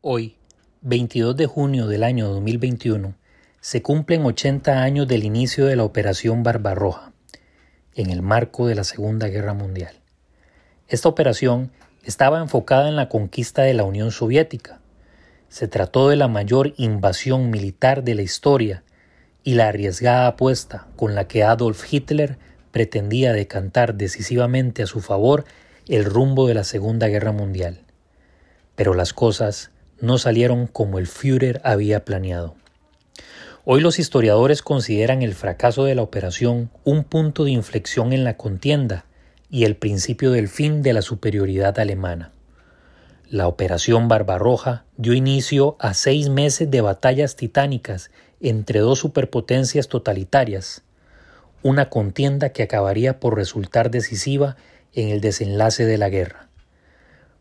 Hoy, 22 de junio del año 2021, se cumplen 80 años del inicio de la Operación Barbarroja, en el marco de la Segunda Guerra Mundial. Esta operación estaba enfocada en la conquista de la Unión Soviética. Se trató de la mayor invasión militar de la historia y la arriesgada apuesta con la que Adolf Hitler pretendía decantar decisivamente a su favor el rumbo de la Segunda Guerra Mundial. Pero las cosas no salieron como el Führer había planeado. Hoy los historiadores consideran el fracaso de la operación un punto de inflexión en la contienda y el principio del fin de la superioridad alemana. La operación Barbarroja dio inicio a seis meses de batallas titánicas entre dos superpotencias totalitarias, una contienda que acabaría por resultar decisiva en el desenlace de la guerra.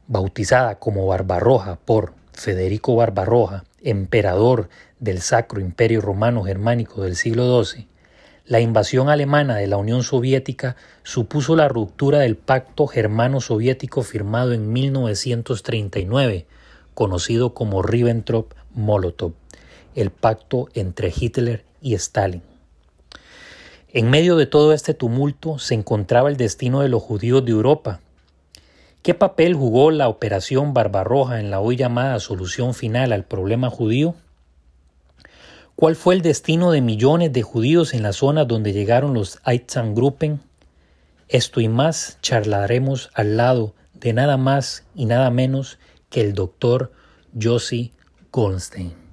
Bautizada como Barbarroja por Federico Barbarroja, emperador del Sacro Imperio Romano Germánico del siglo XII, la invasión alemana de la Unión Soviética supuso la ruptura del pacto germano-soviético firmado en 1939, conocido como Ribbentrop-Molotov, el pacto entre Hitler y Stalin. En medio de todo este tumulto se encontraba el destino de los judíos de Europa, ¿Qué papel jugó la Operación Barbarroja en la hoy llamada solución final al problema judío? ¿Cuál fue el destino de millones de judíos en la zona donde llegaron los Einsatzgruppen? Esto y más charlaremos al lado de nada más y nada menos que el doctor Josie Goldstein.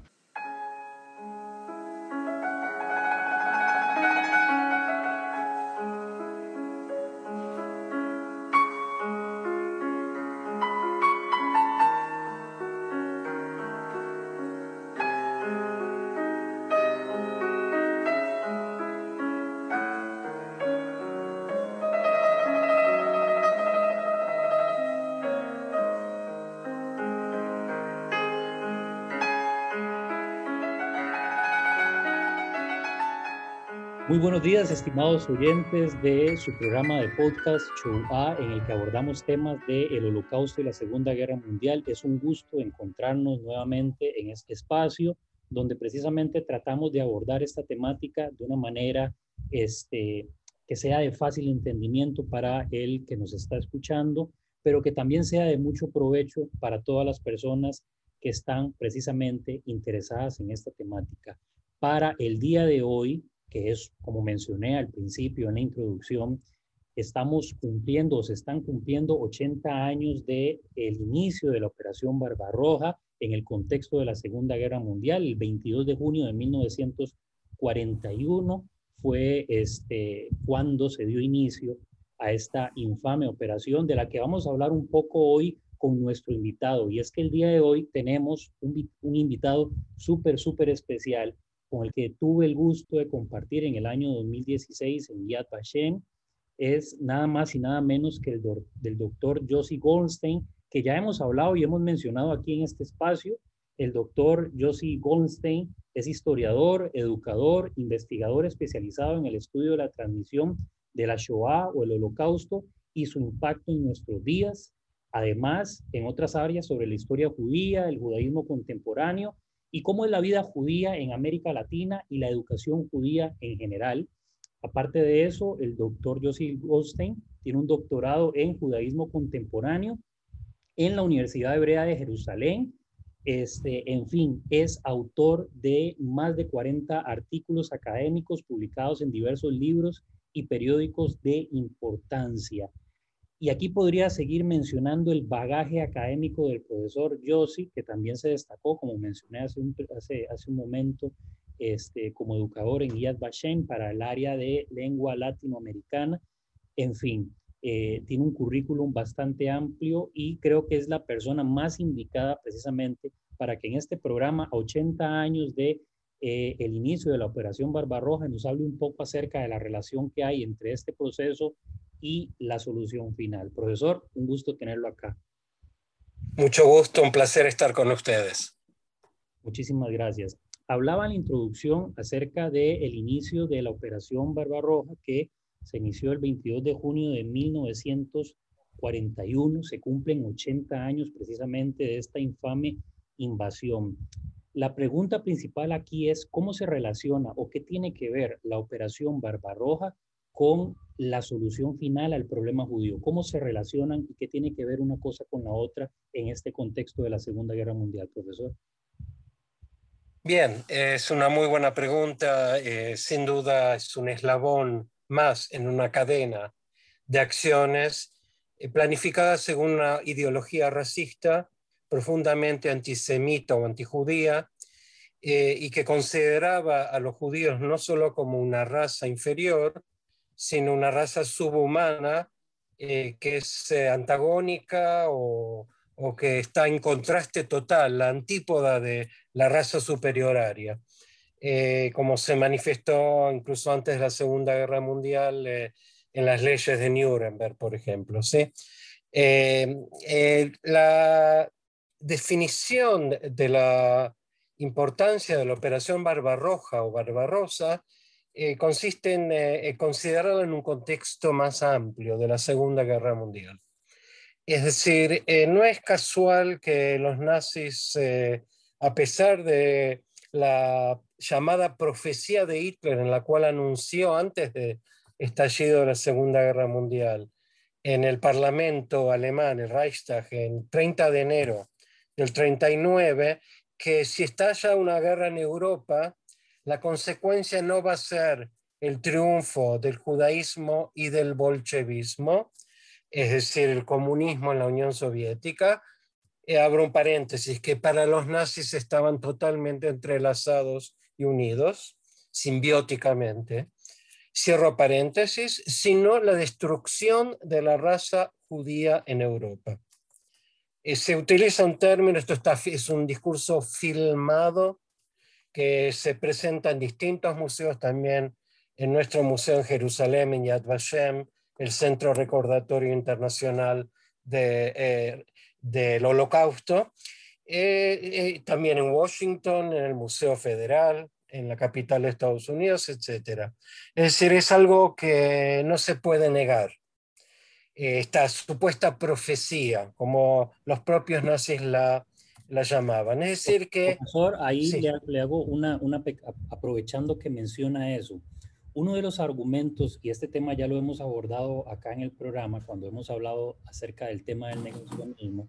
Días, estimados oyentes de su programa de podcast Show A, en el que abordamos temas del Holocausto y la Segunda Guerra Mundial. Es un gusto encontrarnos nuevamente en este espacio donde precisamente tratamos de abordar esta temática de una manera este, que sea de fácil entendimiento para el que nos está escuchando, pero que también sea de mucho provecho para todas las personas que están precisamente interesadas en esta temática. Para el día de hoy, que es, como mencioné al principio en la introducción, estamos cumpliendo, se están cumpliendo 80 años de el inicio de la Operación Barbarroja en el contexto de la Segunda Guerra Mundial. El 22 de junio de 1941 fue este, cuando se dio inicio a esta infame operación de la que vamos a hablar un poco hoy con nuestro invitado. Y es que el día de hoy tenemos un, un invitado súper, súper especial con el que tuve el gusto de compartir en el año 2016 en Yad Vashem es nada más y nada menos que el del doctor Josie Goldstein, que ya hemos hablado y hemos mencionado aquí en este espacio. El doctor Josie Goldstein es historiador, educador, investigador especializado en el estudio de la transmisión de la Shoah o el Holocausto y su impacto en nuestros días. Además, en otras áreas sobre la historia judía, el judaísmo contemporáneo y cómo es la vida judía en América Latina y la educación judía en general. Aparte de eso, el doctor Josie Goldstein tiene un doctorado en judaísmo contemporáneo en la Universidad Hebrea de Jerusalén. Este, en fin, es autor de más de 40 artículos académicos publicados en diversos libros y periódicos de importancia. Y aquí podría seguir mencionando el bagaje académico del profesor Yossi, que también se destacó, como mencioné hace un, momento, este, como educador en Yad Vashem para el área de lengua latinoamericana. En fin, eh, tiene un currículum bastante amplio y creo que es la persona más indicada precisamente para que en este programa, a 80 años de eh, el inicio de la Operación Barbarroja, nos hable un poco acerca de la relación que hay entre este proceso y la solución final. Profesor, un gusto tenerlo acá. Mucho gusto, un placer estar con ustedes. Muchísimas gracias. Hablaba en la introducción acerca del el inicio de la Operación Barbarroja que se inició el 22 de junio de 1941. Se cumplen 80 años precisamente de esta infame invasión. La pregunta principal aquí es cómo se relaciona o qué tiene que ver la operación Barbarroja con la solución final al problema judío. ¿Cómo se relacionan y qué tiene que ver una cosa con la otra en este contexto de la Segunda Guerra Mundial, profesor? Bien, es una muy buena pregunta. Eh, sin duda es un eslabón más en una cadena de acciones eh, planificadas según una ideología racista profundamente antisemita o antijudía eh, y que consideraba a los judíos no solo como una raza inferior, sino una raza subhumana que es antagónica o, o que está en contraste total, la antípoda de la raza superioraria, eh, como se manifestó incluso antes de la Segunda Guerra Mundial eh, en las leyes de Nuremberg, por ejemplo. ¿sí? Eh, la definición de la importancia de la Operación Barbarroja o Barbarosa consiste en considerarla en un contexto más amplio de la Segunda Guerra Mundial. Es decir, eh, no es casual que los nazis, eh, a pesar de la llamada profecía de Hitler, en la cual anunció antes de estallido de la Segunda Guerra Mundial, en el Parlamento alemán, el Reichstag, en 30 de enero del 39, que si estalla una guerra en Europa, la consecuencia no va a ser el triunfo del judaísmo y del bolchevismo, es decir, el comunismo en la Unión Soviética, eh, abro un paréntesis, que para los nazis estaban totalmente entrelazados y unidos, simbióticamente, cierro paréntesis, sino la destrucción de la raza judía en Europa. Eh, se utiliza un término, esto está, es un discurso filmado que se presenta en distintos museos también, en nuestro museo en Jerusalén, en Yad Vashem, el Centro Recordatorio Internacional eh, del Holocausto, eh, también en Washington, en el Museo Federal, en la capital de Estados Unidos, etc. Es decir, es algo que no se puede negar. Esta supuesta profecía, como los propios nazis la, la llamaban. Es decir, que... Profesor, ahí le, le, hago una, una, aprovechando que menciona eso. Uno de los argumentos, y este tema ya lo hemos abordado acá en el programa cuando hemos hablado acerca del tema del negacionismo,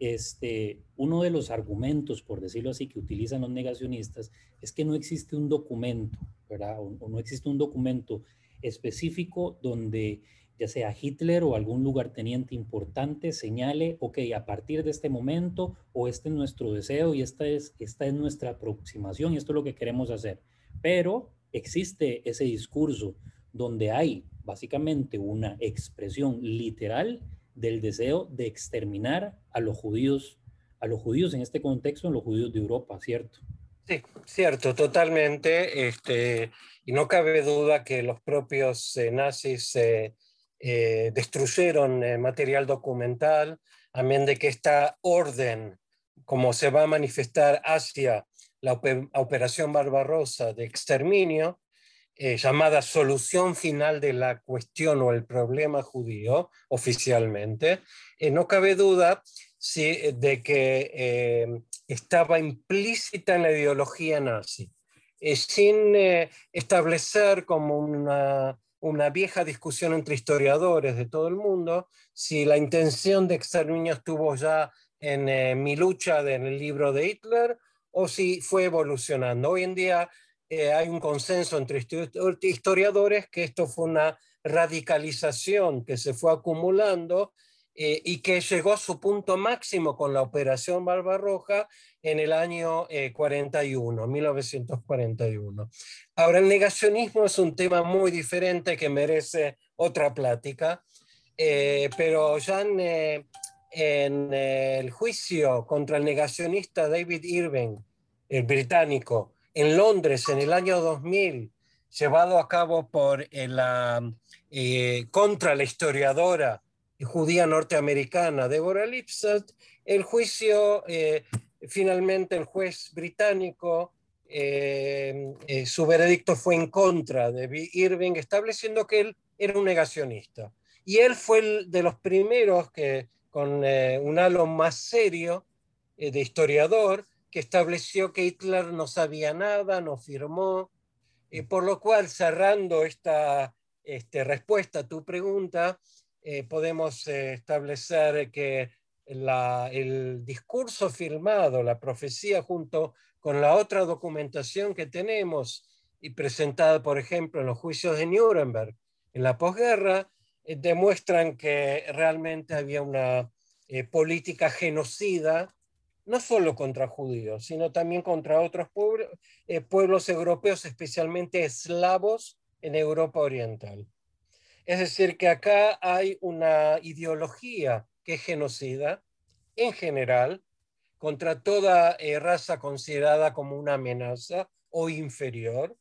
este, uno de los argumentos, por decirlo así, que utilizan los negacionistas es que no existe un documento, ¿verdad? O, no existe un documento específico donde ya sea Hitler o algún lugarteniente importante señale, ok, a partir de este momento, o este es nuestro deseo y esta es, esta es nuestra aproximación y esto es lo que queremos hacer. Pero existe ese discurso donde hay básicamente una expresión literal del deseo de exterminar a los judíos, a los judíos en este contexto, a los judíos de Europa, ¿cierto? Sí, cierto, totalmente. Este, y no cabe duda que los propios eh, nazis eh, eh, destruyeron material documental, amén de que esta orden, como se va a manifestar hacia la operación Barbarosa de exterminio, eh, llamada solución final de la cuestión o el problema judío oficialmente, eh, no cabe duda de que eh, estaba implícita en la ideología nazi, sin establecer como una, una vieja discusión entre historiadores de todo el mundo, si la intención de exterminio estuvo ya en mi lucha en el libro de Hitler o si fue evolucionando. Hoy en día eh, hay un consenso entre historiadores que esto fue una radicalización que se fue acumulando eh, y que llegó a su punto máximo con la Operación Barbarroja en el año 41, eh, 1941. Ahora, el negacionismo es un tema muy diferente que merece otra plática, pero ya en en el juicio contra el negacionista David Irving, el británico, en Londres en el año 2000, llevado a cabo por la, eh, contra la historiadora judía norteamericana Deborah Lipstadt, el juicio, eh, finalmente el juez británico, eh, su veredicto fue en contra de Irving, estableciendo que él era un negacionista. Y él fue el de los primeros que con eh, un halo más serio eh, de historiador que estableció que Hitler no sabía nada, no firmó, por lo cual, cerrando esta este, respuesta a tu pregunta, eh, podemos eh, establecer que el discurso firmado, la profecía, junto con la otra documentación que tenemos y presentada, por ejemplo, en los juicios de Nuremberg en la posguerra, eh, demuestran que realmente había una política genocida, no solo contra judíos, sino también contra otros pueblos europeos, especialmente eslavos en Europa Oriental. Es decir, que acá hay una ideología que es genocida en general contra toda eh, raza considerada como una amenaza o inferior.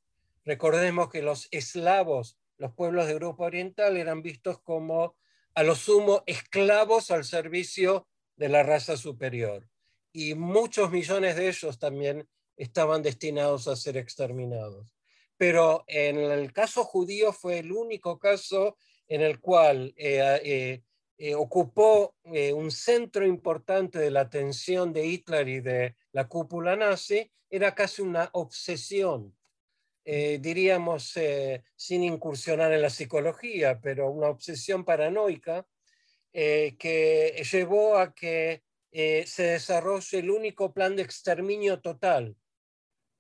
Recordemos que los eslavos, los pueblos de Europa Oriental, eran vistos como a lo sumo esclavos al servicio de la raza superior. Y muchos millones de ellos también estaban destinados a ser exterminados pero en el caso judío fue el único caso en el cual eh, eh, eh, ocupó un centro importante de la atención de Hitler y de la cúpula nazi, era casi una obsesión, diríamos, sin incursionar en la psicología, pero una obsesión paranoica que llevó a que se desarrolle el único plan de exterminio total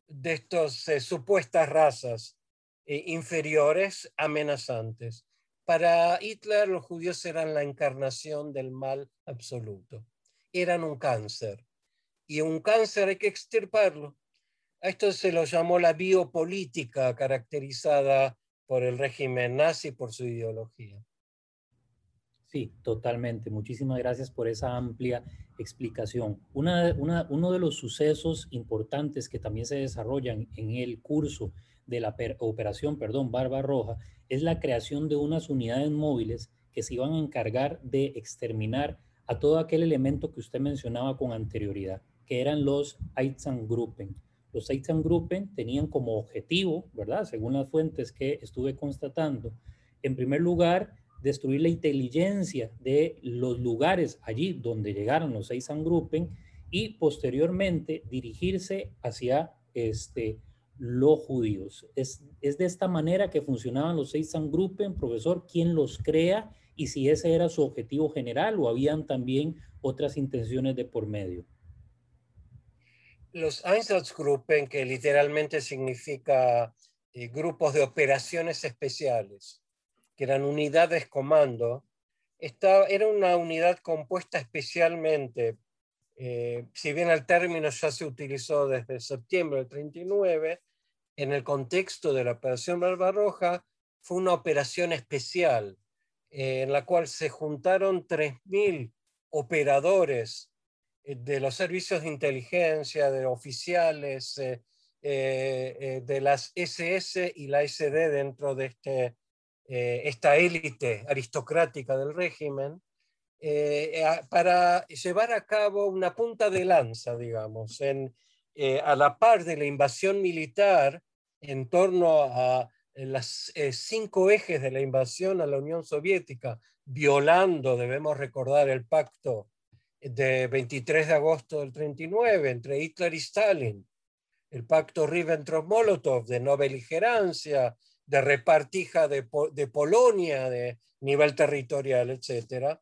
de estas eh, supuestas razas eh, inferiores amenazantes. Para Hitler los judíos eran la encarnación del mal absoluto. Eran un cáncer. Y un cáncer hay que extirparlo. A esto se lo llamó la biopolítica caracterizada por el régimen nazi por su ideología. Sí, totalmente. Muchísimas gracias por esa amplia explicación. uno de los sucesos importantes que también se desarrollan en el curso de la operación, perdón, Barba Roja, es la creación de unas unidades móviles que se iban a encargar de exterminar a todo aquel elemento que usted mencionaba con anterioridad, que eran los Einsatzgruppen. Los Einsatzgruppen tenían como objetivo, ¿verdad? Según las fuentes que estuve constatando, en primer lugar, destruir la inteligencia de los lugares allí donde llegaron los seis Gruppen y posteriormente dirigirse hacia este, los judíos. Es, es de esta manera que funcionaban los seis Gruppen, profesor, quién los crea y si ese era su objetivo general o habían también otras intenciones de por medio. Los Einsatzgruppen, que literalmente significa eh, grupos de operaciones especiales, que eran unidades comando, estaba, era una unidad compuesta especialmente, eh, si bien el término ya se utilizó desde septiembre del 39, en el contexto de la Operación Barbarroja, fue una operación especial eh, en la cual se juntaron 3.000 operadores eh, de los servicios de inteligencia, de oficiales, de las SS y la SD dentro de este eh, esta élite aristocrática del régimen, eh, para llevar a cabo una punta de lanza, digamos, eh, a la par de la invasión militar en torno a las cinco ejes de la invasión a la Unión Soviética, violando, debemos recordar, el pacto de 23 de agosto del 39 entre Hitler y Stalin, el pacto Ribbentrop-Molotov de no beligerancia, de repartija de, Polonia, de nivel territorial, etc.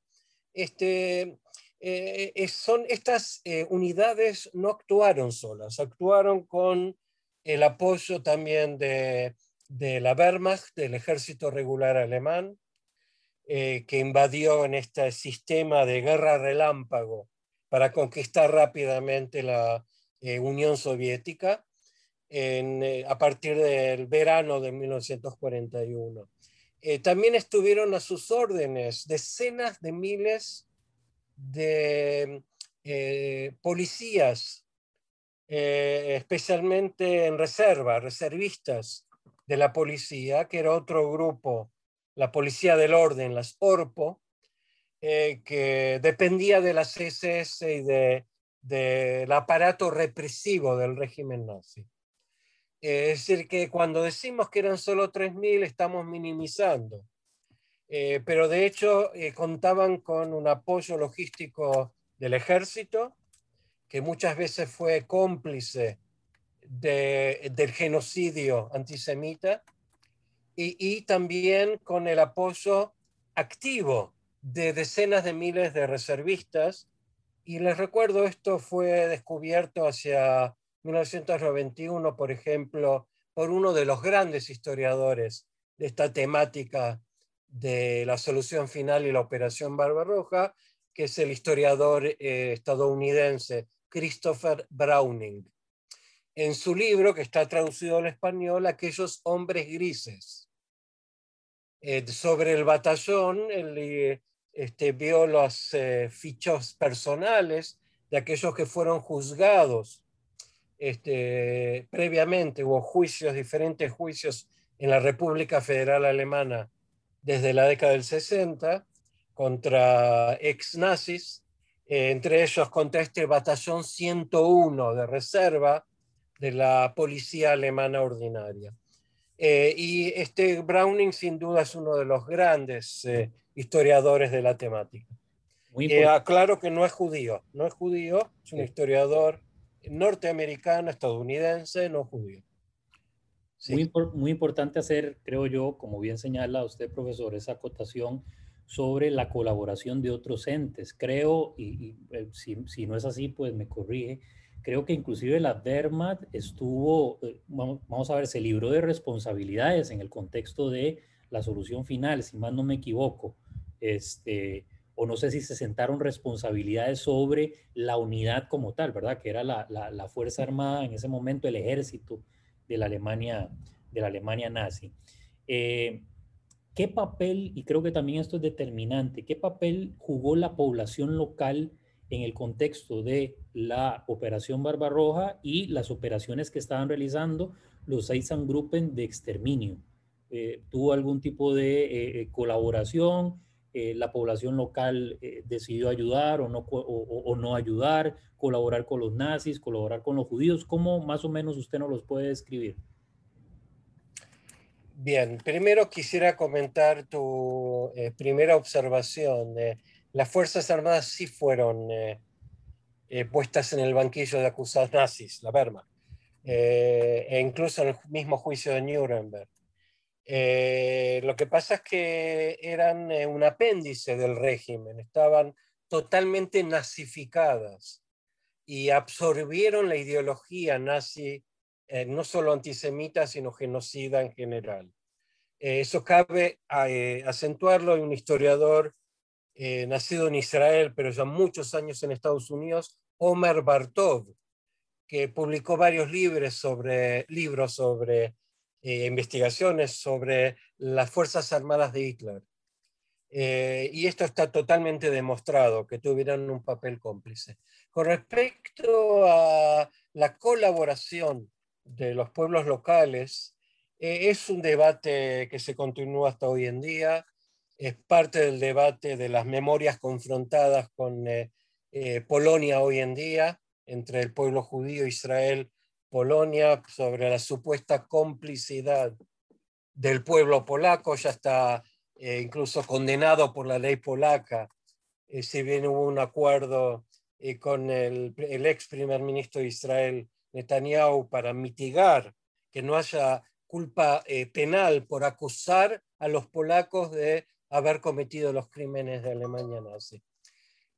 Este, eh, son, estas eh, unidades no actuaron solas, actuaron con el apoyo también de, la Wehrmacht, del ejército regular alemán, eh, que invadió en este sistema de guerra relámpago para conquistar rápidamente la Unión Soviética eh, a partir del verano de 1941. Eh, también estuvieron a sus órdenes decenas de miles de eh, policías, especialmente en reserva, reservistas de la policía, que era otro grupo, la Policía del Orden, las ORPO, que dependía de las SS y del aparato represivo del régimen nazi. Eh, es decir, que cuando decimos que eran solo 3.000 estamos minimizando. Eh, pero de hecho eh, contaban con un apoyo logístico del ejército que muchas veces fue cómplice del genocidio antisemita, y, también con el apoyo activo de decenas de miles de reservistas. Y les recuerdo, esto fue descubierto hacia 1991, por ejemplo, por uno de los grandes historiadores de esta temática de la solución final y la operación Barbarroja, que es el historiador eh, estadounidense Christopher Browning. En su libro, que está traducido al español, Aquellos hombres grises. Eh, sobre el batallón, él eh, este, vio los fichos personales de aquellos que fueron juzgados este, previamente. Hubo juicios, diferentes juicios en la República Federal Alemana desde la década del 60 contra ex nazis, eh, entre ellos contra este batallón 101 de reserva de la policía alemana ordinaria. Eh, y este Browning sin duda es uno de los grandes eh, historiadores de la temática. aclaro que no es judío, no es judío, es un historiador norteamericano, estadounidense, no judío. Muy, muy importante hacer, creo yo, como bien señala usted, profesor, esa acotación sobre la colaboración de otros entes. Creo, y, eh, si, si, no es así, pues me corrige, creo que inclusive la DERMAT estuvo, eh, vamos, a ver, se libró de responsabilidades en el contexto de la solución final, si más no me equivoco. Este, o no sé si se sentaron responsabilidades sobre la unidad como tal, ¿verdad? Que era la, la, Fuerza Armada en ese momento, el ejército de la Alemania, de la Alemania nazi. Eh, ¿Qué papel, y creo que también esto es determinante, qué papel jugó la población local en el contexto de la Operación Barbarroja y las operaciones que estaban realizando los Einsatzgruppen de exterminio? Eh, ¿Tuvo algún tipo de eh, colaboración? ¿La población local decidió ayudar o no, o no ayudar? colaborar con los nazis, colaborar con los judíos? ¿Cómo más o menos usted nos los puede describir? Bien, primero quisiera comentar tu eh, primera observación. las Fuerzas Armadas sí fueron eh, eh, puestas en el banquillo de acusados nazis, la Wehrmacht, e incluso en el mismo juicio de Nuremberg. Lo que pasa es que eran un apéndice del régimen, estaban totalmente nazificadas y absorbieron la ideología nazi, eh, no solo antisemita, sino genocida en general. Eh, eso cabe eh, acentuarlo en un historiador nacido en Israel, pero ya muchos años en Estados Unidos, Omer Bartov, que publicó varios libros sobre, libros sobre investigaciones sobre las Fuerzas Armadas de Hitler. y esto está totalmente demostrado, que tuvieran un papel cómplice. Con respecto a la colaboración de los pueblos locales, eh, es un debate que se continúa hasta hoy en día, es parte del debate de las memorias confrontadas con eh, eh, Polonia hoy en día, entre el pueblo judío, Israel, Polonia, sobre la supuesta complicidad del pueblo polaco, ya está incluso condenado por la ley polaca, si bien hubo un acuerdo eh, con el, ex primer ministro de Israel, Netanyahu, para mitigar que no haya culpa eh, penal por acusar a los polacos de haber cometido los crímenes de Alemania nazi.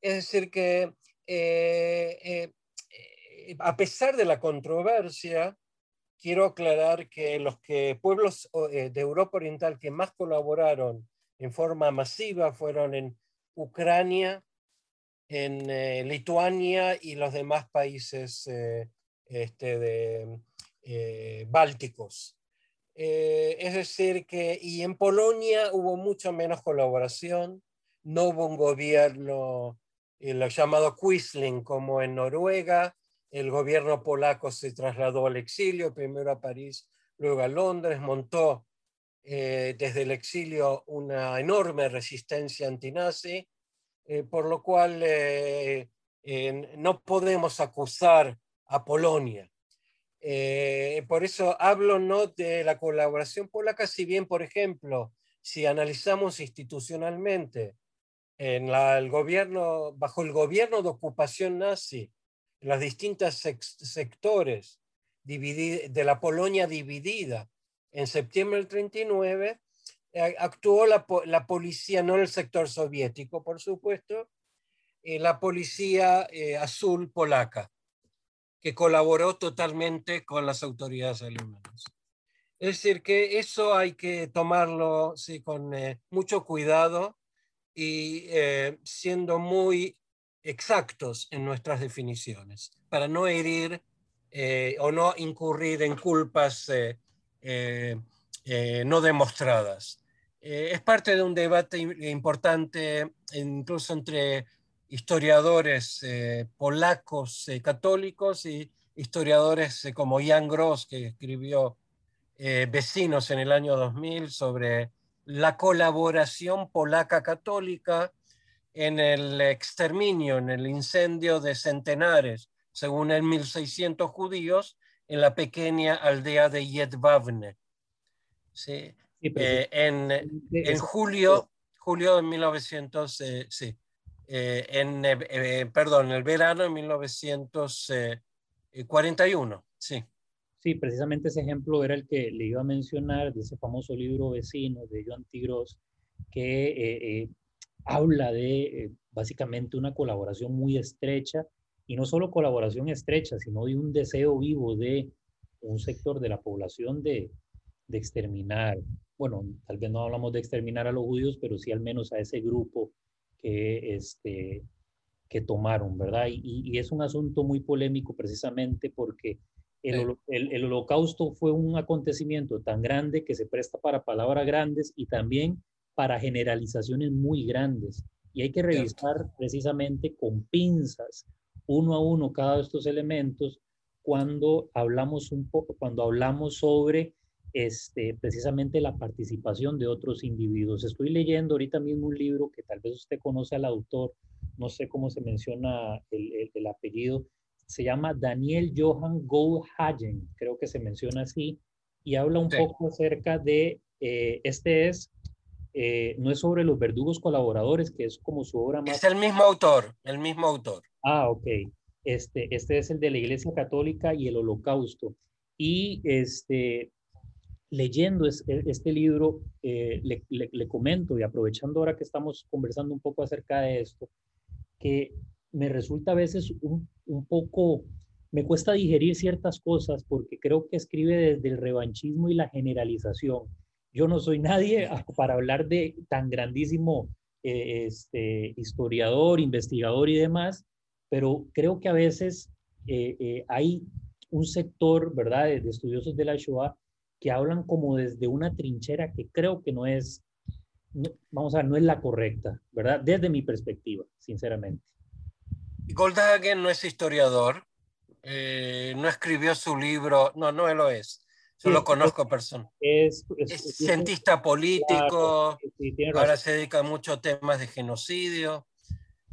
Es decir, que eh, a pesar de la controversia, quiero aclarar que los que, pueblos de Europa Oriental que más colaboraron en forma masiva fueron en Ucrania, en eh, Lituania y los demás países eh, este, de, eh, bálticos. es decir, que y en Polonia hubo mucho menos colaboración, no hubo un gobierno, lo llamado Quisling, como en Noruega, el gobierno polaco se trasladó al exilio, primero a París, luego a Londres, montó desde el exilio una enorme resistencia antinazi, eh, por lo cual eh, no podemos acusar a Polonia. Eh, por eso hablo no de la colaboración polaca, si bien, por ejemplo, si analizamos institucionalmente en el gobierno, bajo el gobierno de ocupación nazi, los distintos sectores de la Polonia dividida en septiembre del 39, eh, actuó la, la, policía, no el sector soviético, por supuesto, eh, la policía eh, azul polaca, que colaboró totalmente con las autoridades alemanas. Es decir, que eso hay que tomarlo sí, con mucho cuidado y siendo muy exactos en nuestras definiciones, para no herir o no incurrir en culpas no demostradas. es parte de un debate importante, incluso entre historiadores eh, polacos eh, católicos y historiadores eh, como Jan Gross, que escribió Vecinos en el año 2000 sobre la colaboración polaca católica en el exterminio, en el incendio de centenares, según el 1600 judíos, en la pequeña aldea de Jedwabne. ¿Sí? en, en julio, julio de 1900, sí. Eh, en, eh, eh, perdón, el verano de 1941, sí. Sí, precisamente ese ejemplo era el que le iba a mencionar de ese famoso libro Vecino de Joan Tigros, que habla de básicamente una colaboración muy estrecha, y no solo colaboración estrecha, sino de un deseo vivo de un sector de la población de, de exterminar, bueno, tal vez no hablamos de exterminar a los judíos, pero sí al menos a ese grupo que, este, que tomaron, ¿verdad? Y, es un asunto muy polémico precisamente porque el, el, holocausto fue un acontecimiento tan grande que se presta para palabras grandes y también para generalizaciones muy grandes. Y hay que revisar precisamente con pinzas, uno a uno, cada de estos elementos cuando hablamos un poco, cuando hablamos sobre este, precisamente la participación de otros individuos. Estoy leyendo ahorita mismo un libro que tal vez usted conoce al autor, no sé cómo se menciona el, el, apellido, se llama Daniel Johan Goldhagen, creo que se menciona así, y habla un poco acerca de, eh, este es, eh, no es sobre los verdugos colaboradores, que es como su obra más... Es el mismo autor, el mismo autor. Ah, ok. Este, este es el de la Iglesia Católica y el Holocausto. Y este, leyendo e, este libro, eh, le, comento y aprovechando ahora que estamos conversando un poco acerca de esto, que me resulta a veces un, poco, me cuesta digerir ciertas cosas porque creo que escribe desde el revanchismo y la generalización. Yo no soy nadie para hablar de tan grandísimo eh, este, historiador, investigador y demás, pero creo que a veces eh, hay un sector, ¿verdad?, de, estudiosos de la Shoah que hablan como desde una trinchera que creo que no es, vamos a ver, no es la correcta, ¿verdad? Desde mi perspectiva, sinceramente. Goldhagen no es historiador, eh, no escribió su libro, no, no lo es. Yo lo conozco persona. Es, es, cientista político, ahora se dedica a muchos temas de genocidio.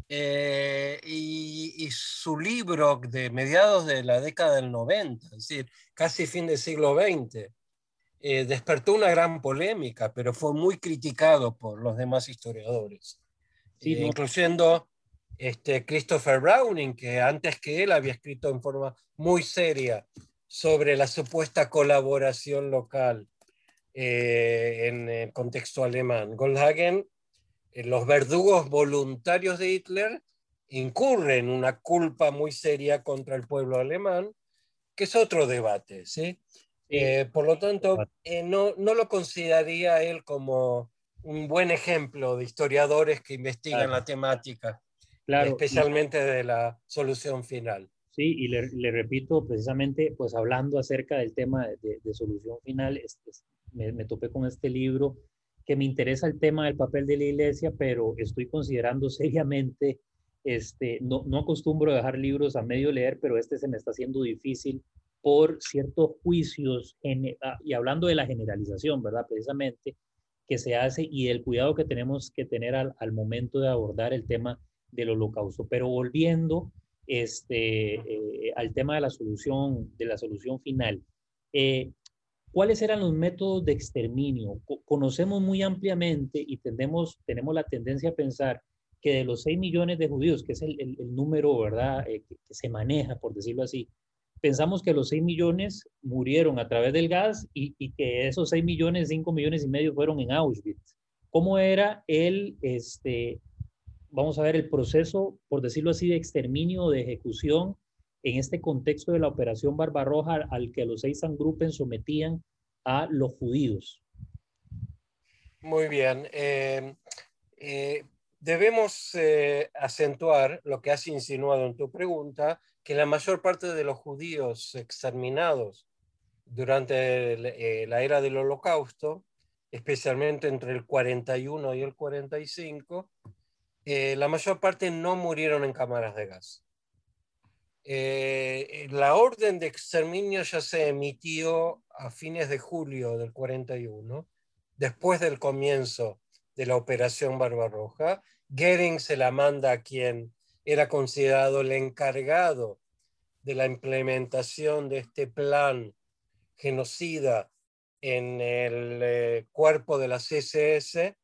Eh, y, y, su libro de mediados de la década del 90, es decir, casi fin del siglo XX, eh, despertó una gran polémica, pero fue muy criticado por los demás historiadores, eh, incluyendo este, Christopher Browning, que antes que él había escrito en forma muy seria sobre la supuesta colaboración local eh, en el contexto alemán. Goldhagen, los verdugos voluntarios de Hitler incurren una culpa muy seria contra el pueblo alemán, que es otro debate, ¿sí? Eh, por lo tanto, eh, no, no, lo consideraría él como un buen ejemplo de historiadores que investigan la temática, claro. especialmente de la solución final. Sí, y le, le, repito, precisamente, pues hablando acerca del tema de, de, solución final, este, me, me, topé con este libro que me interesa el tema del papel de la iglesia, pero estoy considerando seriamente, este, no, no acostumbro a dejar libros a medio leer, pero este se me está haciendo difícil por ciertos juicios, ah, y hablando de la generalización, ¿verdad? Precisamente, que se hace y el cuidado que tenemos que tener al, momento de abordar el tema del holocausto. Pero volviendo este, eh, al tema de la solución, de la solución final, eh, ¿cuáles eran los métodos de exterminio? conocemos muy ampliamente y tenemos, tenemos la tendencia a pensar que de los 6 millones de judíos, que es el, el, número, ¿verdad?, eh, que, se maneja, por decirlo así, pensamos que los 6 millones murieron a través del gas y, y, que esos 6 millones, 5 millones y medio fueron en Auschwitz. ¿Cómo era el, este, vamos a ver, el proceso, por decirlo así, de exterminio, de ejecución en este contexto de la operación Barbarroja al que los seis Gruppen sometían a los judíos? Muy bien. Eh, eh, debemos eh, acentuar lo que has insinuado en tu pregunta, que la mayor parte de los judíos exterminados durante la era del holocausto, especialmente entre el 41 y el 45, la mayor parte no murieron en cámaras de gas. la orden de exterminio ya se emitió a fines de julio del 41 después del comienzo de la Operación Barbarroja, Goering se la manda a quien era considerado el encargado de la implementación de este plan genocida en el eh, cuerpo de la CSS,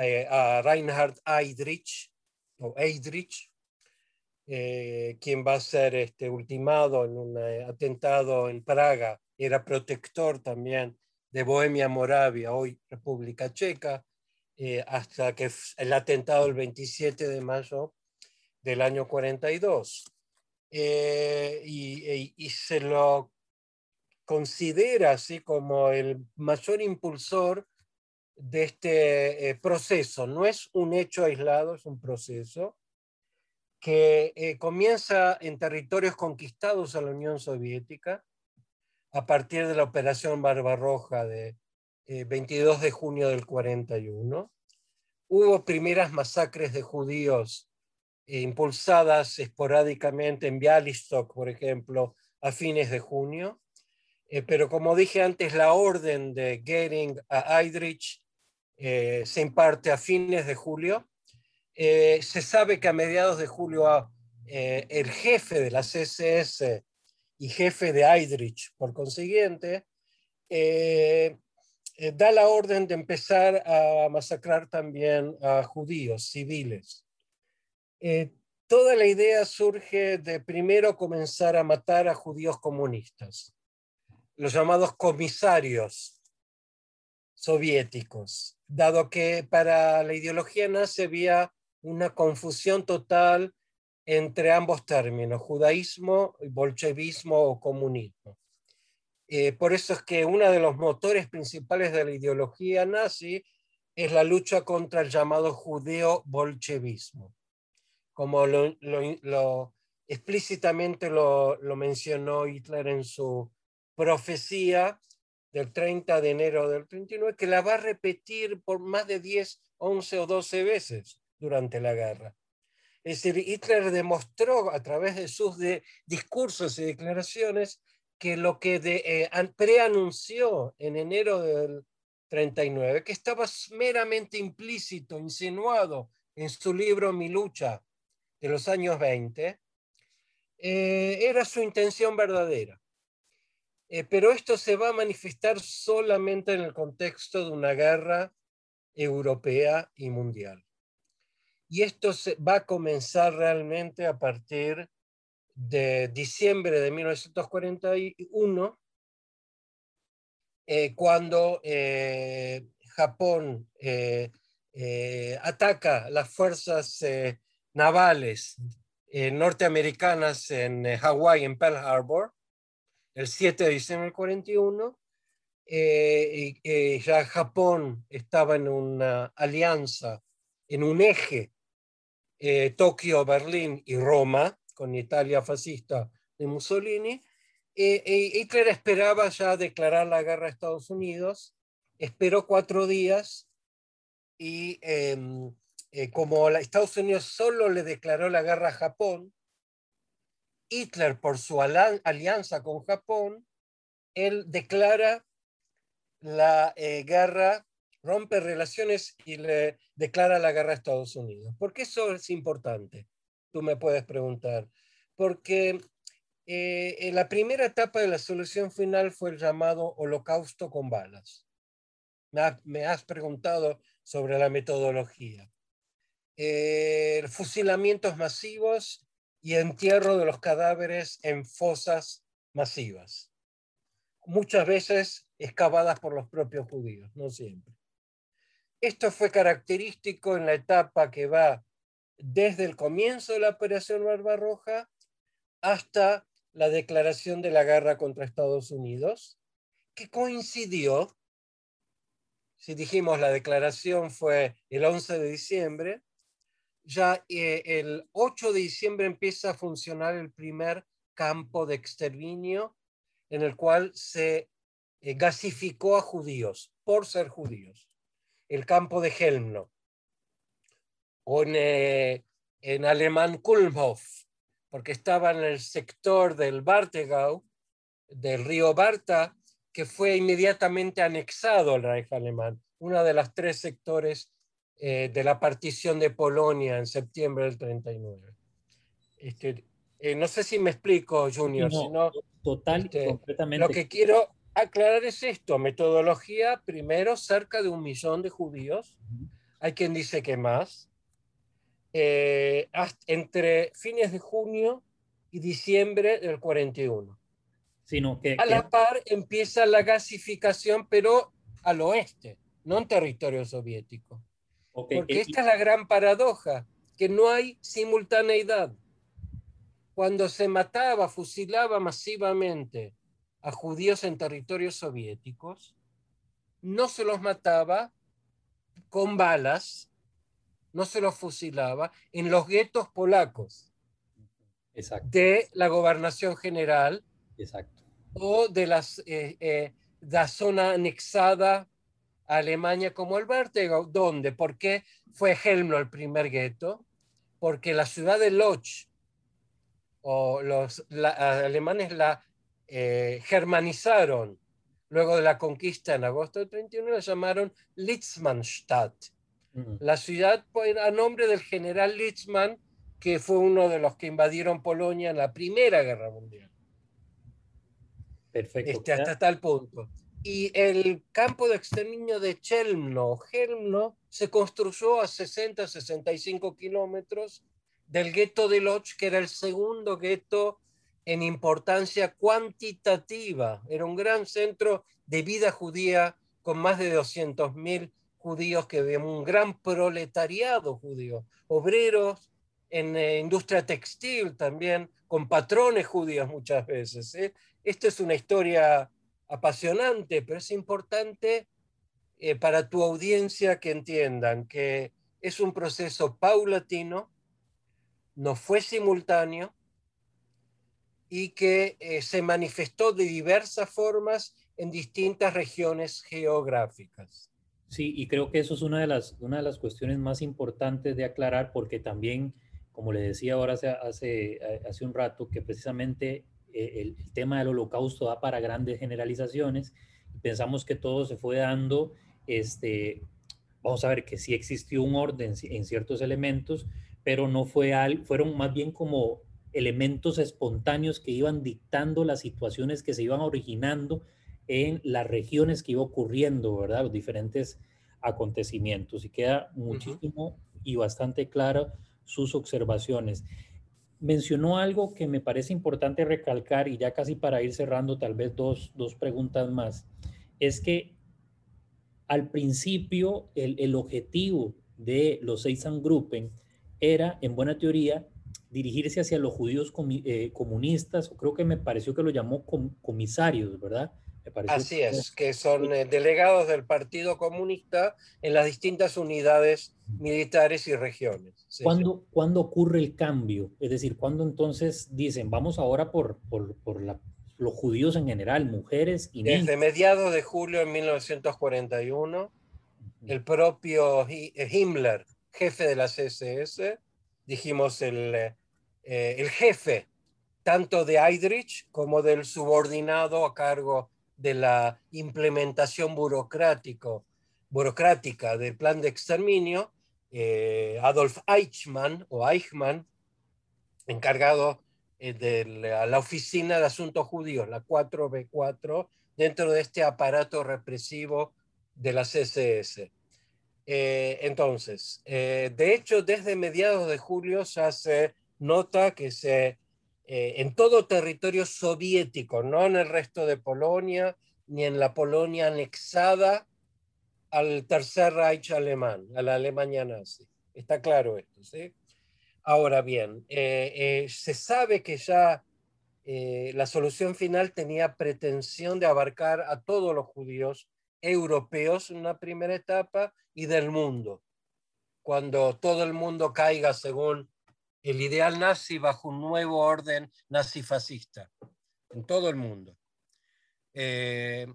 eh, a Reinhard Eidrich, o Eidrich, eh, quien va a ser este, ultimado en un atentado en Praga, era protector también de Bohemia Moravia, hoy República Checa, eh, hasta que el atentado el 27 de mayo del año 42. Eh, y, y, se lo considera así como el mayor impulsor de este eh, proceso. No es un hecho aislado, es un proceso que comienza en territorios conquistados a la Unión Soviética, a partir de la operación Barbarroja de 22 eh, de junio del 41. Hubo primeras masacres de judíos eh, impulsadas esporádicamente en Bialystok, por ejemplo, a fines de junio. Eh, pero como dije antes, la orden de Goering a Eidrich se imparte a fines de julio. se sabe que a mediados de julio el jefe de la CSS, y jefe de Eidrich, por consiguiente, eh, eh, da la orden de empezar a masacrar también a judíos civiles. Eh, toda la idea surge de primero comenzar a matar a judíos comunistas, los llamados comisarios soviéticos, dado que para la ideología nazi había una confusión total entre ambos términos, judaísmo, bolchevismo o comunismo. Eh, por eso es que uno de los motores principales de la ideología nazi es la lucha contra el llamado judeo-bolchevismo, como lo, explícitamente lo, lo, mencionó Hitler en su profecía del 30 de enero del 39, que la va a repetir por más de 10, 11 o 12 veces durante la guerra. Es decir, Hitler demostró a través de sus discursos y declaraciones que lo que eh, preanunció en enero del 39, que estaba meramente implícito, insinuado en su libro Mi lucha de los años 20, eh, era su intención verdadera. Eh, pero esto se va a manifestar solamente en el contexto de una guerra europea y mundial. Y esto se, va a comenzar realmente a partir de diciembre de 1941, eh, cuando eh, Japón ataca las fuerzas navales norteamericanas en Hawái, en Pearl Harbor, el 7 de diciembre del 41. ya Japón estaba en una alianza, en un eje eh, Tokio, Berlín y Roma, con Italia fascista de Mussolini. Eh, eh, Hitler esperaba ya declarar la guerra a Estados Unidos, esperó cuatro días y em, como Estados Unidos solo le declaró la guerra a Japón, Hitler por su alianza con Japón, él declara la guerra rompe relaciones y le declara la guerra a Estados Unidos. ¿Por qué eso es importante? Tú me puedes preguntar. Porque eh, en la primera etapa de la solución final fue el llamado holocausto con balas. Me, has preguntado sobre la metodología. eh, fusilamientos masivos y entierro de los cadáveres en fosas masivas, muchas veces excavadas por los propios judíos, no siempre. Esto fue característico en la etapa que va desde el comienzo de la Operación Barbarroja hasta la declaración de la guerra contra Estados Unidos, que coincidió, si dijimos la declaración fue el 11 de diciembre, ya eh, el 8 de diciembre empieza a funcionar el primer campo de exterminio en el cual se eh, gasificó a judíos por ser judíos, el campo de Helmno, o en, eh, en alemán Kulmhof, porque estaba en el sector del Bartegau, del río Barta, que fue inmediatamente anexado al Reich alemán, uno de los tres sectores eh, de la partición de Polonia en septiembre del 39. Este, eh, no sé si me explico, Junior. No, total, este, completamente. Lo que quiero aclarar es esto, metodología, primero, cerca de un millón de judíos, hay quien dice que más, eh, entre fines de junio y diciembre del 41. Sino que, a la par empieza la gasificación, pero al oeste, no en territorio soviético. Porque esta es la gran paradoja, que no hay simultaneidad. Cuando se mataba, fusilaba masivamente a judíos en territorios soviéticos, no se los mataba con balas, no se los fusilaba en los guetos polacos de la gobernación general Exacto. o de las, eh, eh, la zona anexada Alemania como el vértigo. ¿Dónde? ¿Por qué fue Helmno el primer gueto? Porque la ciudad de Loch, o los alemanes la eh, germanizaron luego de la conquista en agosto del 31, la llamaron Litzmannstadt. La ciudad a nombre del general Litzmann, que fue uno de los que invadieron Polonia en la Primera Guerra Mundial. Perfecto. Este, hasta tal punto. Y el campo de exterminio de Chelmno, Helmno, se construyó a 60, 65 kilómetros del gueto de Loch, que era el segundo gueto en importancia cuantitativa. Era un gran centro de vida judía con más de 200.000 judíos que había un gran proletariado judío, obreros en eh, industria textil también, con patrones judíos muchas veces. ¿eh? Esta es una historia apasionante, pero es importante eh, para tu audiencia que entiendan que es un proceso paulatino, no fue simultáneo y que eh, se manifestó de diversas formas en distintas regiones geográficas. Sí, y creo que eso es una de las, una de las cuestiones más importantes de aclarar porque también, como le decía ahora hace, hace, hace un rato, que precisamente eh, el, tema del holocausto da para grandes generalizaciones. Pensamos que todo se fue dando, este, vamos a ver que sí existió un orden en ciertos elementos, pero no fue al, fueron más bien como elementos espontáneos que iban dictando las situaciones que se iban originando en las regiones que iba ocurriendo, ¿verdad? Los diferentes acontecimientos. Y queda muchísimo y bastante claro sus observaciones mencionó algo que me parece importante recalcar y ya casi para ir cerrando tal vez dos, preguntas más, es que al principio el, objetivo de los Gruppen era, en buena teoría, dirigirse hacia los judíos eh, comunistas, o creo que me pareció que lo llamó comisarios, ¿verdad? Así es, que son eh, delegados del Partido Comunista en las distintas unidades militares y regiones. ¿Cuándo, ocurre el cambio? Es decir, ¿cuándo entonces dicen, vamos ahora por, por, los judíos en general, mujeres y niños? Desde mediados de julio de 1941, el propio eh, Himmler, jefe de la CSS, dijimos el, eh, el jefe tanto de Heydrich como del subordinado a cargo de la implementación burocrático, burocrática del plan de exterminio, eh, Adolf Eichmann o Eichmann, encargado eh, de la, Oficina de Asuntos Judíos, la 4B4, dentro de este aparato represivo de la CSS. Eh, entonces, de hecho, desde mediados de julio se nota que se, en todo territorio soviético, no en el resto de Polonia, ni en la Polonia anexada al Tercer Reich alemán, a la Alemania nazi. Está claro esto. Ahora bien, se sabe que ya eh, la solución final tenía pretensión de abarcar a todos los judíos europeos en una primera etapa y del mundo. Cuando todo el mundo caiga según el ideal nazi bajo un nuevo orden nazi-fascista en todo el mundo. Eh,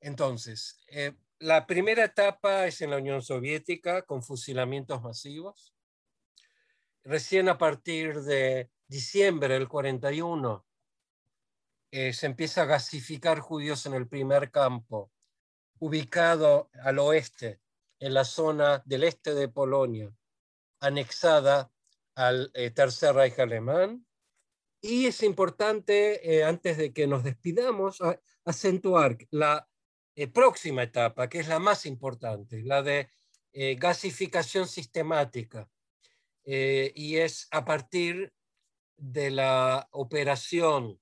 entonces, eh, la primera etapa es en la Unión Soviética con fusilamientos masivos. Recién a partir de diciembre del 41 eh, se empieza a gasificar judíos en el primer campo, ubicado al oeste, en la zona del este de Polonia, anexada al eh, Tercer Reich alemán. Y es importante, eh, antes de que nos despidamos, acentuar la próxima etapa, que es la más importante, la de gasificación sistemática. y es a partir de la operación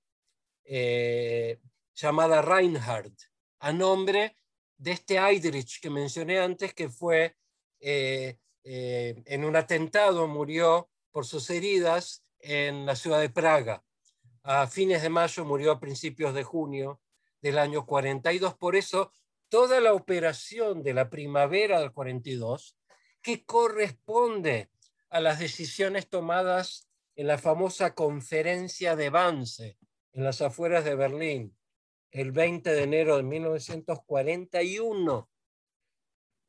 eh, llamada Reinhardt, a nombre de este Eidrich que mencioné antes, que fue eh, eh, en un atentado, murió por sus heridas en la ciudad de Praga. A fines de mayo murió a principios de junio del año 42. Por eso, toda la operación de la primavera del 42, que corresponde a las decisiones tomadas en la famosa conferencia de Wannsee en las afueras de Berlín el 20 de enero de 1941.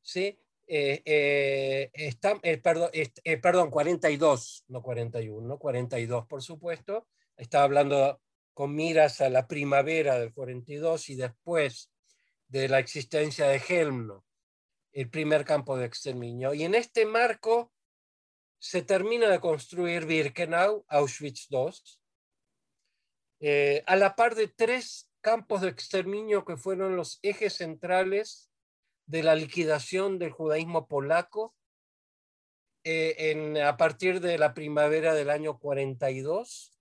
¿Sí? Eh, eh, está, eh, perdón, perdón, 42, no 41, 42 por supuesto. Estaba hablando con miras a la primavera del 42 y después de la existencia de Helmno, el primer campo de exterminio. Y en este marco se termina de construir Birkenau, Auschwitz II, eh, a la par de tres campos de exterminio que fueron los ejes centrales de la liquidación del judaísmo polaco eh, a partir de la primavera del año 42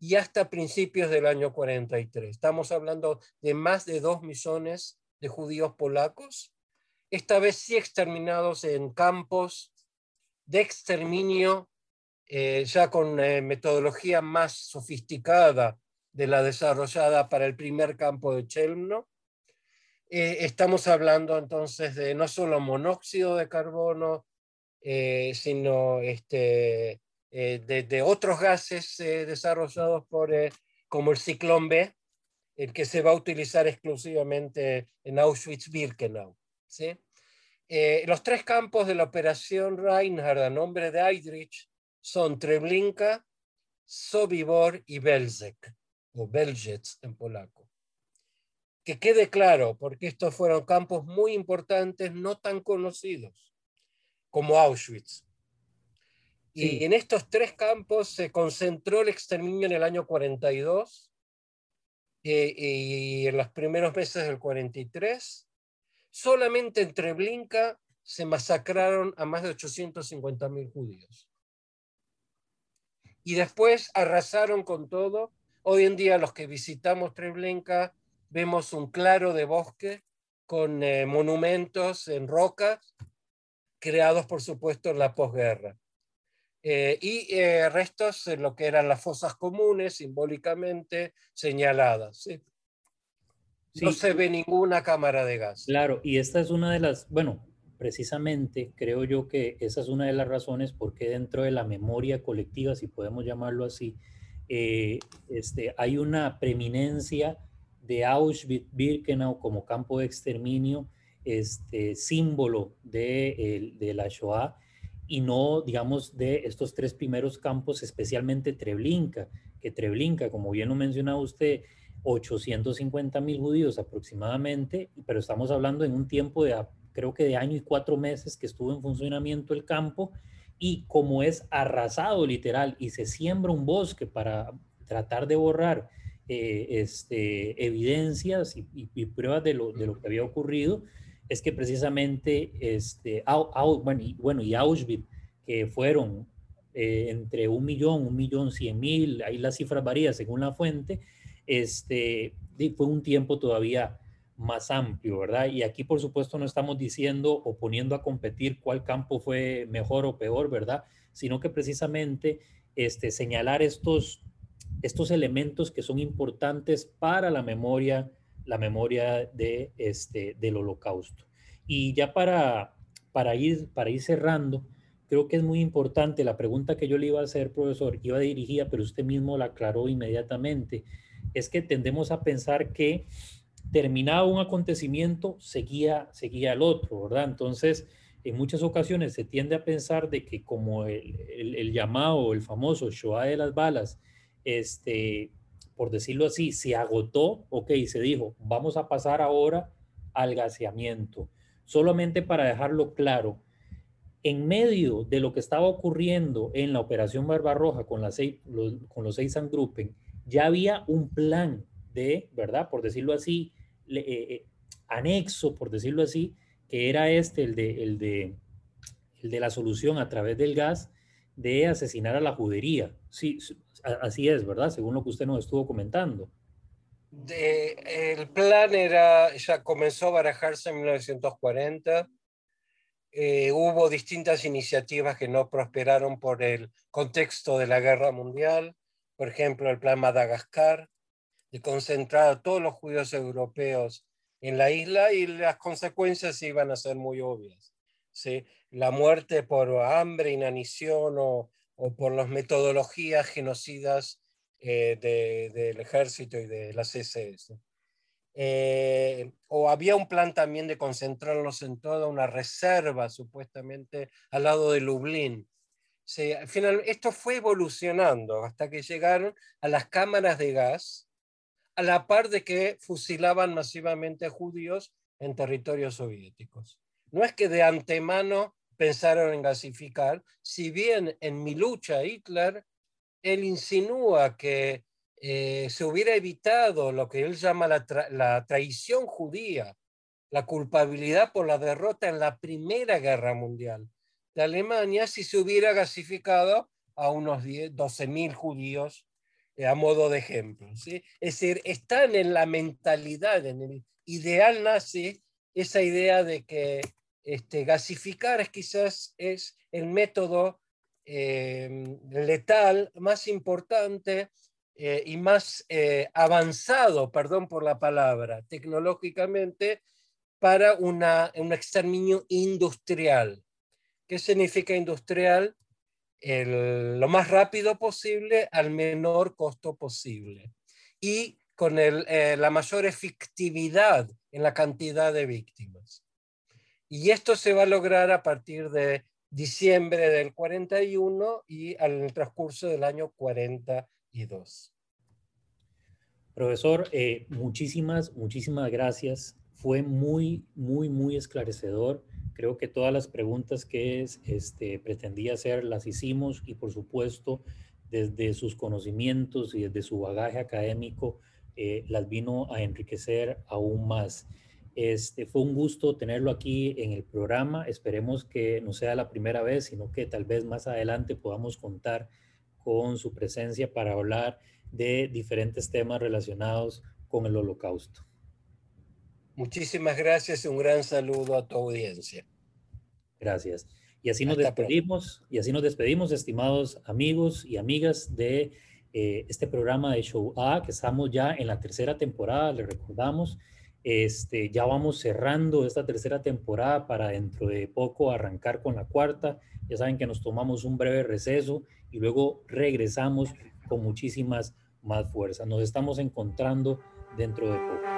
y hasta principios del año 43. Estamos hablando de más de dos millones de judíos polacos, esta vez sí exterminados en campos de exterminio eh, ya con eh, metodología más sofisticada de la desarrollada para el primer campo de Chelmno. Eh, estamos hablando entonces de no solo monóxido de carbono, sino este, de, otros gases desarrollados por, como el ciclón B, el que se va a utilizar exclusivamente en Auschwitz-Birkenau. ¿sí? los tres campos de la operación Reinhard a nombre de Eidrich son Treblinka, Sobibor y Belzec, o Belzec en polaco. Que quede claro, porque estos fueron campos muy importantes, no tan conocidos como Auschwitz. Y en estos tres campos se concentró el exterminio en el año 42 eh, y en los primeros meses del 43. Solamente en Treblinka se masacraron a más de 850.000 judíos y después arrasaron con todo. Hoy en día los que visitamos Treblinka vemos un claro de bosque con eh, monumentos en roca, creados por supuesto en la posguerra. Eh, y eh, restos en lo que eran las fosas comunes, simbólicamente señaladas. No se ve ninguna cámara de gas. Claro, y esta es una de las, bueno, precisamente creo yo que esa es una de las razones por qué dentro de la memoria colectiva, si podemos llamarlo así, eh, este, hay una preeminencia de Auschwitz-Birkenau como campo de exterminio, este, símbolo de, de, la Shoah, y no, digamos, de estos tres primeros campos, especialmente Treblinka, que Treblinka, como bien lo mencionaba usted, 850 mil judíos aproximadamente, pero estamos hablando en un tiempo de creo que de año y cuatro meses que estuvo en funcionamiento el campo y como es arrasado literal y se siembra un bosque para tratar de borrar eh, este, evidencias y, pruebas de lo, de lo, que había ocurrido, es que precisamente, este, bueno, y, bueno, y Auschwitz, que fueron eh, entre un millón, un millón cien mil, ahí las cifras varían según la fuente, este, fue un tiempo todavía más amplio, ¿verdad? Y aquí, por supuesto, no estamos diciendo o poniendo a competir cuál campo fue mejor o peor, ¿verdad? Sino que precisamente este, señalar estos, estos elementos que son importantes para la memoria, la memoria de, este, del holocausto. Y ya para, para, ir, para ir cerrando, creo que es muy importante la pregunta que yo le iba a hacer, profesor, iba dirigida, pero usted mismo la aclaró inmediatamente, es que tendemos a pensar que terminado un acontecimiento, seguía, seguía el otro, ¿verdad? Entonces, en muchas ocasiones se tiende a pensar de que como el, el, llamado, el famoso Shoah de las balas, este, por decirlo así, se agotó, ok, se dijo, vamos a pasar ahora al gaseamiento. Solamente para dejarlo claro, en medio de lo que estaba ocurriendo en la operación Barbarroja con, los, con los seis Sandgruppen, ya había un plan de, ¿verdad? Por decirlo así, eh, eh, anexo, por decirlo así, que era este, el de, el, de, el de la solución a través del gas, de asesinar a la judería. Sí, así es, ¿verdad? Según lo que usted nos estuvo comentando. el plan era, ya comenzó a barajarse en 1940. Eh, hubo distintas iniciativas que no prosperaron por el contexto de la guerra mundial. Por ejemplo, el plan Madagascar, de concentrar a todos los judíos europeos en la isla y las consecuencias iban a ser muy obvias. ¿sí? La muerte por hambre, inanición o, o por las metodologías genocidas eh, del ejército y de las SS. Eh, o había un plan también de concentrarlos en toda una reserva, supuestamente, al lado de Lublin. Sí, al final, esto fue evolucionando hasta que llegaron a las cámaras de gas, a la par de que fusilaban masivamente a judíos en territorios soviéticos. No es que de antemano pensaron en gasificar, si bien en mi lucha Hitler, él insinúa que eh, se hubiera evitado lo que él llama la, la, traición judía, la culpabilidad por la derrota en la Primera Guerra Mundial de Alemania si se hubiera gasificado a unos 12.000 judíos eh, a modo de ejemplo. Es decir, están en la mentalidad, en el ideal nazi, esa idea de que este, gasificar es quizás es el método eh, letal más importante eh, y más avanzado, perdón por la palabra, tecnológicamente, para una, un exterminio industrial. ¿Qué significa industrial? lo más rápido posible al menor costo posible y con eh, la mayor efectividad en la cantidad de víctimas. Y esto se va a lograr a partir de diciembre del 41 y al transcurso del año 42. Profesor, eh, muchísimas, muchísimas gracias. Fue muy, muy, muy esclarecedor. Creo que todas las preguntas que este, pretendía hacer las hicimos y por supuesto desde sus conocimientos y desde su bagaje académico eh, las vino a enriquecer aún más. Este, fue un gusto tenerlo aquí en el programa. Esperemos que no sea la primera vez, sino que tal vez más adelante podamos contar con su presencia para hablar de diferentes temas relacionados con el holocausto. Muchísimas gracias y un gran saludo a tu audiencia. Gracias. Y así nos despedimos, y así nos despedimos, estimados amigos y amigas de eh, este programa de Show A, que estamos ya en la tercera temporada, le recordamos. Este, ya vamos cerrando esta tercera temporada para dentro de poco arrancar con la cuarta. Ya saben que nos tomamos un breve receso y luego regresamos con muchísimas más fuerzas. Nos estamos encontrando dentro de poco.